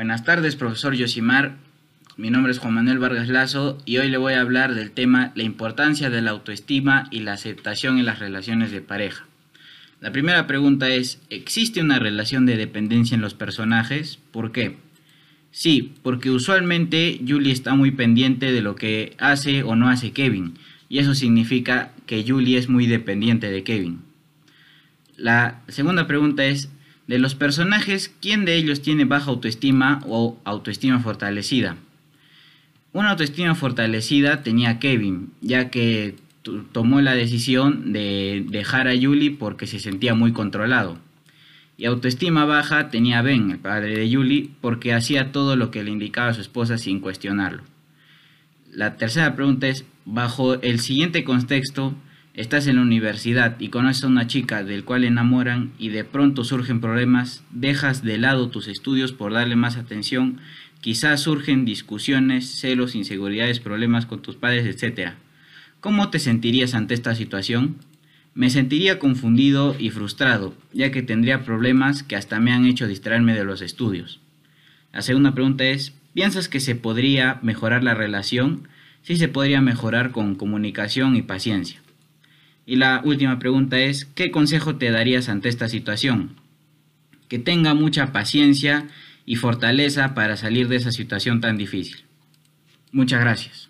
Buenas tardes, profesor Yosimar. Mi nombre es Juan Manuel Vargas Lazo y hoy le voy a hablar del tema la importancia de la autoestima y la aceptación en las relaciones de pareja. La primera pregunta es, ¿existe una relación de dependencia en los personajes? ¿Por qué? Sí, porque usualmente Julie está muy pendiente de lo que hace o no hace Kevin, y eso significa que Julie es muy dependiente de Kevin. La segunda pregunta es, de los personajes, ¿quién de ellos tiene baja autoestima o autoestima fortalecida? Una autoestima fortalecida tenía Kevin, ya que tomó la decisión de dejar a Julie porque se sentía muy controlado. Y autoestima baja tenía Ben, el padre de Julie, porque hacía todo lo que le indicaba a su esposa sin cuestionarlo. La tercera pregunta es, bajo el siguiente contexto, estás en la universidad y conoces a una chica del cual enamoran y de pronto surgen problemas, dejas de lado tus estudios por darle más atención, quizás surgen discusiones, celos, inseguridades, problemas con tus padres, etc. ¿Cómo te sentirías ante esta situación? Me sentiría confundido y frustrado, ya que tendría problemas que hasta me han hecho distraerme de los estudios. La segunda pregunta es, ¿piensas que se podría mejorar la relación? Sí se podría mejorar con comunicación y paciencia. Y la última pregunta es, ¿qué consejo te darías ante esta situación? Que tenga mucha paciencia y fortaleza para salir de esa situación tan difícil. Muchas gracias.